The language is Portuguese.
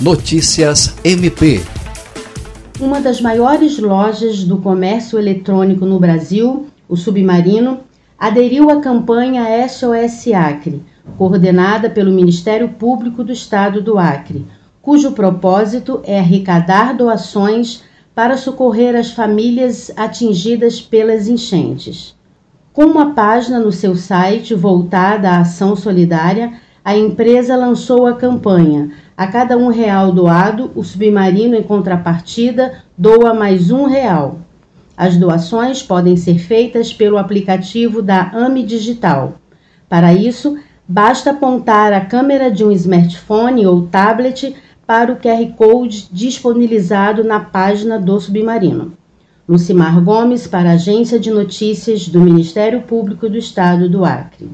Notícias MP. Uma das maiores lojas do comércio eletrônico no Brasil, o Submarino, aderiu à campanha SOS Acre, coordenada pelo Ministério Público do Estado do Acre, cujo propósito é arrecadar doações para socorrer as famílias atingidas pelas enchentes. Com uma página no seu site voltada à ação solidária, a empresa lançou a campanha A cada um real doado, o submarino, em contrapartida, doa mais um real. As doações podem ser feitas pelo aplicativo da AMI Digital. Para isso, basta apontar a câmera de um smartphone ou tablet para o QR Code disponibilizado na página do submarino. Lucimar Gomes, para a Agência de Notícias do Ministério Público do Estado do Acre.